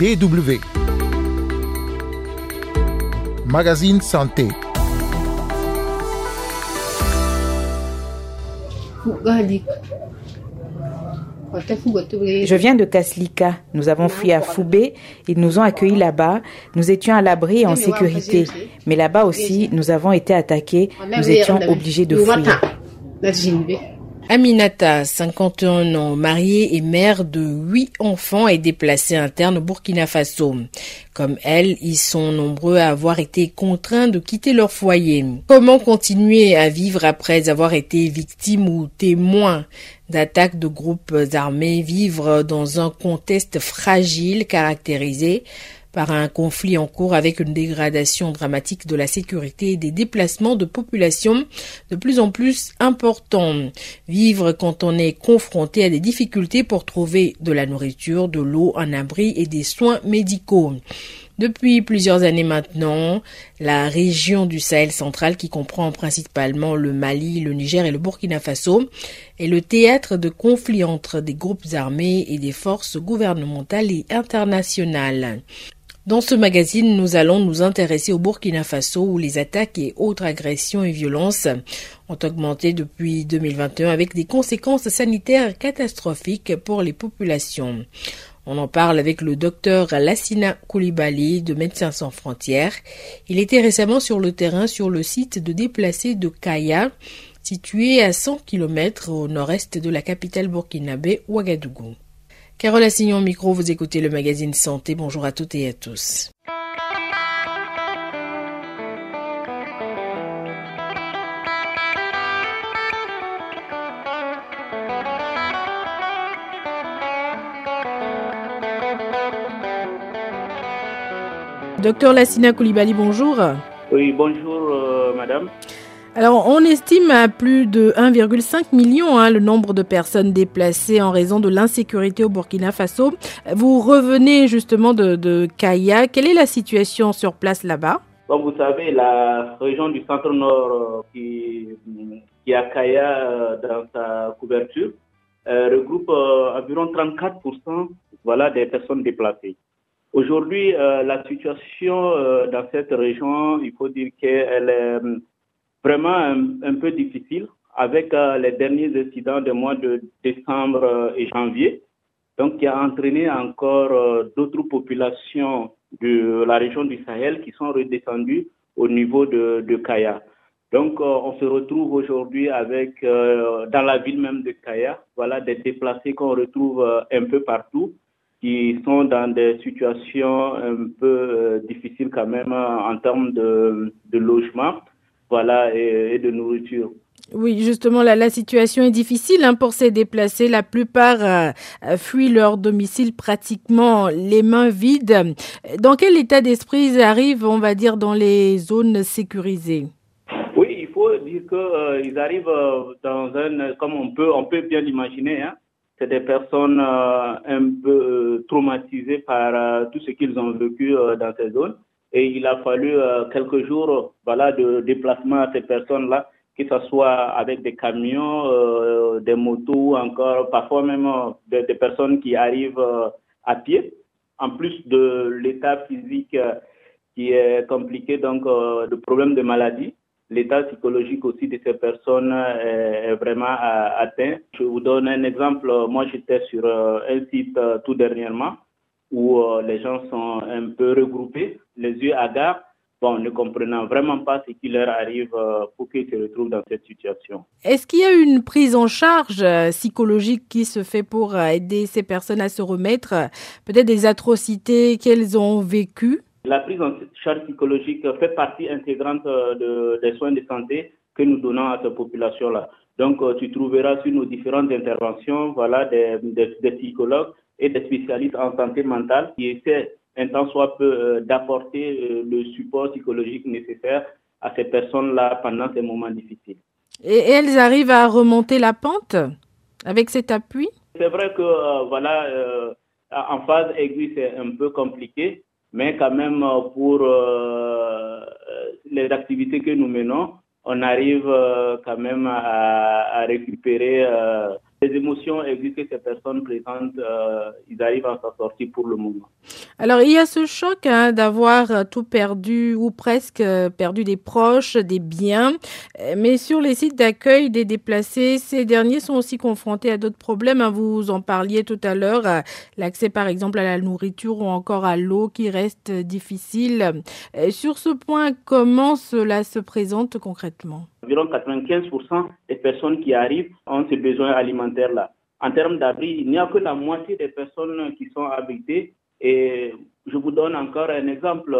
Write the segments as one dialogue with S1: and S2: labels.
S1: BW. Magazine Santé.
S2: Je viens de Kaslika. Nous avons fui à Foubé. Ils nous ont accueillis là-bas. Nous étions à l'abri et en sécurité. Mais là-bas aussi, nous avons été attaqués. Nous étions obligés de fuir.
S3: Aminata, 51 ans, mariée et mère de huit enfants, est déplacée interne au Burkina Faso. Comme elle, ils sont nombreux à avoir été contraints de quitter leur foyer. Comment continuer à vivre après avoir été victime ou témoin d'attaques de groupes armés, vivre dans un contexte fragile caractérisé par un conflit en cours avec une dégradation dramatique de la sécurité et des déplacements de population de plus en plus importants. Vivre quand on est confronté à des difficultés pour trouver de la nourriture, de l'eau, un abri et des soins médicaux. Depuis plusieurs années maintenant, la région du Sahel central, qui comprend principalement le Mali, le Niger et le Burkina Faso, est le théâtre de conflits entre des groupes armés et des forces gouvernementales et internationales. Dans ce magazine, nous allons nous intéresser au Burkina Faso où les attaques et autres agressions et violences ont augmenté depuis 2021 avec des conséquences sanitaires catastrophiques pour les populations. On en parle avec le docteur Lassina Koulibaly de Médecins sans frontières. Il était récemment sur le terrain sur le site de déplacés de Kaya, situé à 100 km au nord-est de la capitale burkinabé Ouagadougou. Carole Assignon micro, vous écoutez le magazine Santé. Bonjour à toutes et à tous. Docteur Lassina Koulibaly, bonjour.
S4: Oui, bonjour euh, madame.
S3: Alors, on estime à plus de 1,5 million hein, le nombre de personnes déplacées en raison de l'insécurité au Burkina Faso. Vous revenez justement de, de Kaya. Quelle est la situation sur place là-bas?
S4: Comme vous savez, la région du centre-nord euh, qui, a Kaya euh, dans sa couverture euh, regroupe environ 34% voilà, des personnes déplacées. Aujourd'hui, la situation dans cette région, il faut dire qu'elle est vraiment un, peu difficile avec euh, les derniers incidents des mois de décembre euh, et janvier, donc qui a entraîné encore euh, d'autres populations de la région du Sahel qui sont redescendues au niveau de, Kaya. Donc, on se retrouve aujourd'hui avec, dans la ville même de Kaya, voilà, des déplacés qu'on retrouve un peu partout, qui sont dans des situations un peu difficiles quand même en termes de, de logement voilà, et, de nourriture.
S3: Oui, justement, la, la situation est difficile hein, pour ces déplacés. La plupart euh, fuient leur domicile pratiquement les mains vides. Dans quel état d'esprit ils arrivent, on va dire, dans les zones sécurisées?
S4: Oui, il faut dire qu'ils euh, arrivent euh, dans un, comme on peut, on peut bien l'imaginer, hein, c'est des personnes un peu traumatisées par tout ce qu'ils ont vécu dans ces zones. Et il a fallu euh, quelques jours voilà, de déplacement à ces personnes-là, que ce soit avec des camions, euh, des motos, encore parfois même euh, des, personnes qui arrivent à pied. En plus de l'état physique qui est compliqué, donc le problème de maladie, l'état psychologique aussi de ces personnes est, vraiment atteint. Je vous donne un exemple. Moi, j'étais sur un site tout dernièrement où euh, les gens sont un peu regroupés, les yeux hagards, bon, ne comprenant vraiment pas ce qui leur arrive euh, pour qu'ils se retrouvent dans cette situation.
S3: Est-ce qu'il y a une prise en charge euh, psychologique qui se fait pour aider ces personnes à se remettre, peut-être des atrocités qu'elles ont vécues?
S4: La prise en charge psychologique fait partie intégrante de, des soins de santé que nous donnons à cette population-là. Donc, tu trouveras sur nos différentes interventions voilà, des, des psychologues et des spécialistes en santé mentale qui essaient un temps soit peu euh, d'apporter euh, le support psychologique nécessaire à ces personnes-là pendant ces moments difficiles.
S3: Et elles arrivent à remonter la pente avec cet appui?
S4: C'est vrai que euh, voilà, en phase aiguë, c'est un peu compliqué, mais quand même pour les activités que nous menons, on arrive quand même à, à récupérer les émotions existent que ces personnes présentes, euh, ils arrivent à s'en sortir pour le moment.
S3: Alors, il y a ce choc hein, d'avoir euh, tout perdu ou presque euh, perdu des proches, des biens. Mais sur les sites d'accueil des déplacés, ces derniers sont aussi confrontés à d'autres problèmes. Hein. Vous en parliez tout à l'heure, l'accès par exemple à la nourriture ou encore à l'eau qui reste difficile. Sur ce point, comment cela se présente concrètement?
S4: Environ 95% des personnes qui arrivent ont ces besoins alimentaires-là. En termes d'abri, il n'y a que la moitié des personnes qui sont habitées. Et je vous donne encore un exemple.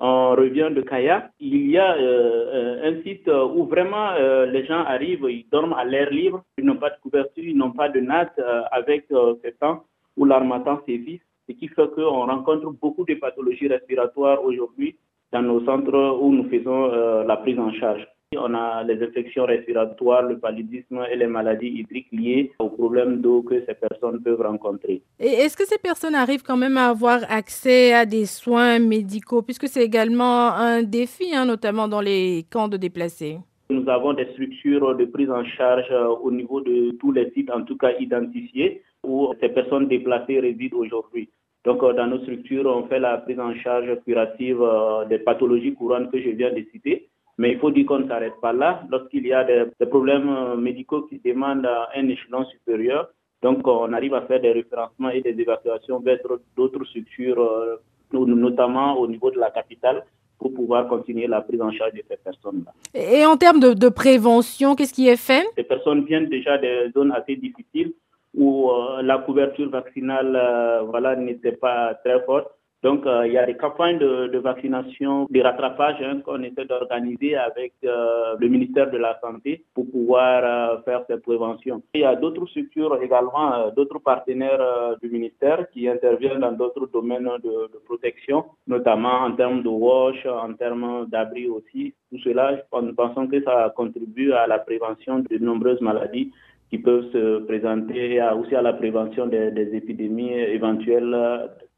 S4: On revient de Kaya. Il y a euh, un site où vraiment euh, les gens arrivent, ils dorment à l'air libre, ils n'ont pas de couverture, ils n'ont pas de natte euh, avec ce temps où l'armatan sévit, ce qui fait qu'on rencontre beaucoup de pathologies respiratoires aujourd'hui dans nos centres où nous faisons la prise en charge. On a les infections respiratoires, le paludisme et les maladies hydriques liées aux problèmes d'eau que ces personnes peuvent rencontrer.
S3: Et est-ce que ces personnes arrivent quand même à avoir accès à des soins médicaux, puisque c'est également un défi, hein, notamment dans les camps de déplacés?
S4: Nous avons des structures de prise en charge euh, au niveau de tous les sites, en tout cas identifiés, où ces personnes déplacées résident aujourd'hui. Donc, euh, dans nos structures, on fait la prise en charge curative euh, des pathologies courantes que je viens de citer mais il faut dire qu'on ne s'arrête pas là. Lorsqu'il y a des, problèmes euh, médicaux qui demandent un échelon supérieur, donc on arrive à faire des référencements et des évacuations vers d'autres structures, notamment au niveau de la capitale, pour pouvoir continuer la prise en charge de ces personnes-là.
S3: Et en termes de, prévention, qu'est-ce qui est fait?
S4: Ces personnes viennent déjà des zones assez difficiles où euh, la couverture vaccinale voilà, n'était pas très forte. Donc, euh, il y a des campagnes de, vaccination, de rattrapage hein, qu'on essaie d'organiser avec euh, le ministère de la Santé pour pouvoir euh, faire cette prévention. Il y a d'autres structures également, d'autres partenaires du ministère qui interviennent dans d'autres domaines de, protection, notamment en termes de wash, en termes d'abri aussi. Tout cela, nous pensons que ça contribue à la prévention de nombreuses maladies qui peuvent se présenter aussi à la prévention des, épidémies éventuelles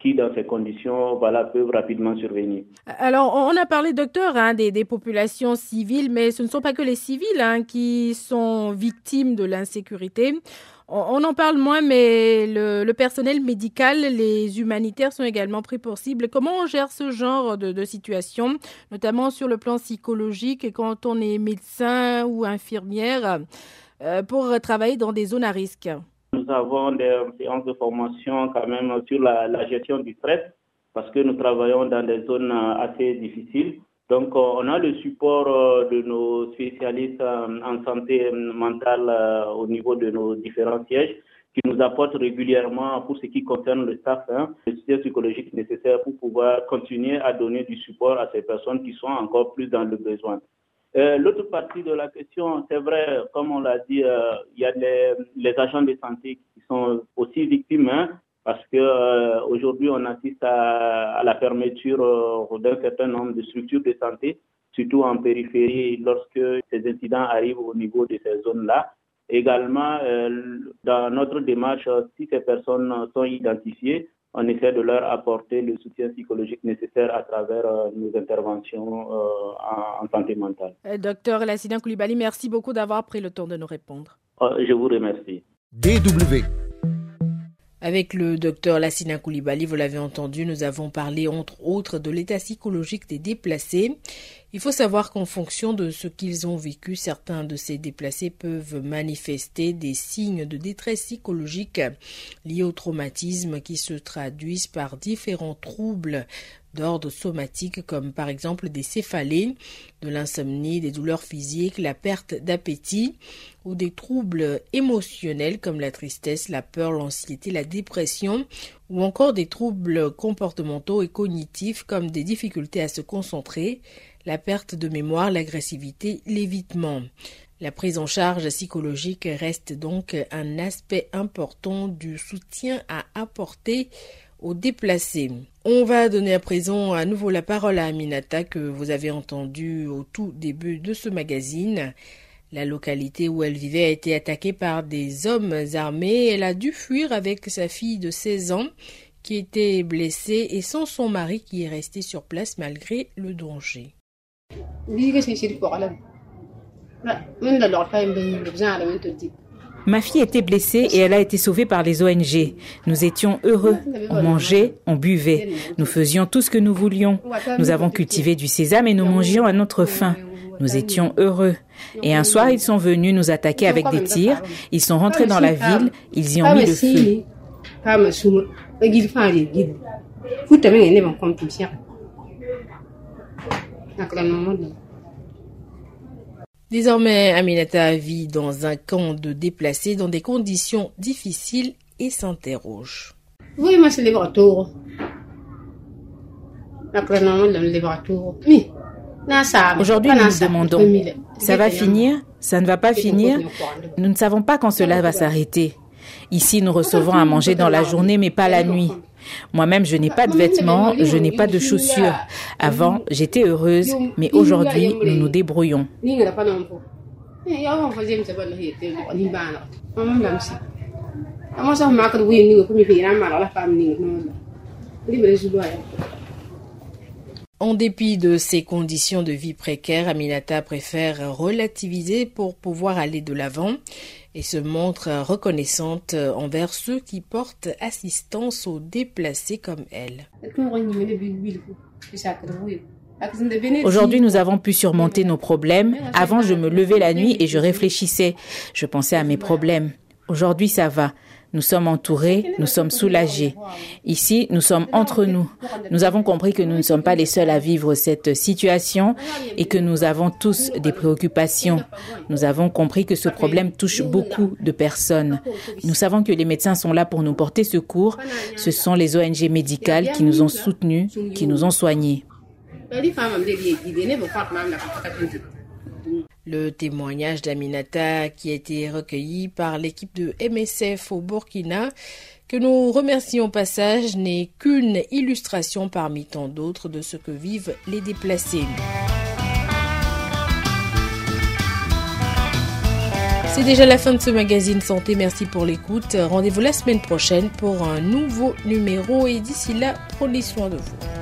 S4: qui, dans ces conditions, voilà, peuvent rapidement survenir.
S3: Alors, on a parlé, docteur, hein, des, populations civiles, mais ce ne sont pas que les civils hein, qui sont victimes de l'insécurité. On, en parle moins, mais le, personnel médical, les humanitaires sont également pris pour cible. Comment on gère ce genre de, de situation, notamment sur le plan psychologique, quand on est médecin ou infirmière, pour travailler dans des zones à risque
S4: nous avons des séances de formation quand même sur la, gestion du stress parce que nous travaillons dans des zones assez difficiles. Donc, euh, on a le support euh, de nos spécialistes euh, en santé mentale au niveau de nos différents sièges qui nous apportent régulièrement pour ce qui concerne le staff, hein, le soutien psychologique nécessaire pour pouvoir continuer à donner du support à ces personnes qui sont encore plus dans le besoin. Euh, l'autre partie de la question, c'est vrai, comme on l'a dit, euh, il y a les, agents de santé qui sont aussi victimes, hein, parce que euh, aujourd'hui on assiste à, la fermeture d'un certain nombre de structures de santé, surtout en périphérie, lorsque ces incidents arrivent au niveau de ces zones-là. Également, dans notre démarche, si ces personnes sont identifiées, on essaie de leur apporter le soutien psychologique nécessaire à travers euh, nos interventions euh, en, santé mentale.
S3: Euh, docteur Lassina Koulibaly, merci beaucoup d'avoir pris le temps de nous répondre.
S4: je vous remercie.
S1: DW.
S3: Avec le docteur Lassina Koulibaly, vous l'avez entendu, nous avons parlé entre autres de l'état psychologique des déplacés. Il faut savoir qu'en fonction de ce qu'ils ont vécu, certains de ces déplacés peuvent manifester des signes de détresse psychologique liés au traumatisme qui se traduisent par différents troubles d'ordre somatique comme par exemple des céphalées, de l'insomnie, des douleurs physiques, la perte d'appétit ou des troubles émotionnels comme la tristesse, la peur, l'anxiété, la dépression ou encore des troubles comportementaux et cognitifs comme des difficultés à se concentrer, la perte de mémoire, l'agressivité, l'évitement. La prise en charge psychologique reste donc un aspect important du soutien à apporter aux déplacés. On va donner à présent à nouveau la parole à Aminata que vous avez entendu au tout début de ce magazine. La localité où elle vivait a été attaquée par des hommes armés. Elle a dû fuir avec sa fille de 16 ans qui était blessée et sans son mari qui est resté sur place malgré le danger.
S2: Ma fille était blessée et elle a été sauvée par les ONG. Nous étions heureux. On mangeait, on buvait. Nous faisions tout ce que nous voulions. Nous avons cultivé du sésame et nous mangions à notre faim. Nous étions heureux. Et un soir, ils sont venus nous attaquer avec des tirs. Ils sont rentrés dans la ville. Ils y ont mis le feu.
S3: Désormais, Aminata vit dans un camp de déplacés dans des conditions difficiles et s'interroge.
S2: Aujourd'hui, nous nous demandons, ça va finir? Ça ne va pas finir? Nous ne savons pas quand cela va s'arrêter. Ici, nous recevons à manger dans la journée, mais pas la nuit. Moi-même, je n'ai pas de vêtements, je n'ai pas de chaussures. Avant, j'étais heureuse, mais aujourd'hui, nous nous débrouillons.
S3: En dépit de ces conditions de vie précaires, Aminata préfère relativiser pour pouvoir aller de l'avant et se montre reconnaissante envers ceux qui portent assistance aux déplacés comme elle.
S2: Aujourd'hui, nous avons pu surmonter nos problèmes. Avant, je me levais la nuit et je réfléchissais. Je pensais à mes problèmes. Aujourd'hui, ça va. Nous sommes entourés, nous sommes soulagés. Ici, nous sommes entre nous. Nous avons compris que nous ne sommes pas les seuls à vivre cette situation et que nous avons tous des préoccupations. Nous avons compris que ce problème touche beaucoup de personnes. Nous savons que les médecins sont là pour nous porter secours. Ce sont les ONG médicales qui nous ont soutenus, qui nous ont soignés.
S3: Le témoignage d'Aminata qui a été recueilli par l'équipe de MSF au Burkina, que nous remercions au passage, n'est qu'une illustration parmi tant d'autres de ce que vivent les déplacés. C'est déjà la fin de ce magazine Santé. Merci pour l'écoute. Rendez-vous la semaine prochaine pour un nouveau numéro et d'ici là, prenez soin de vous.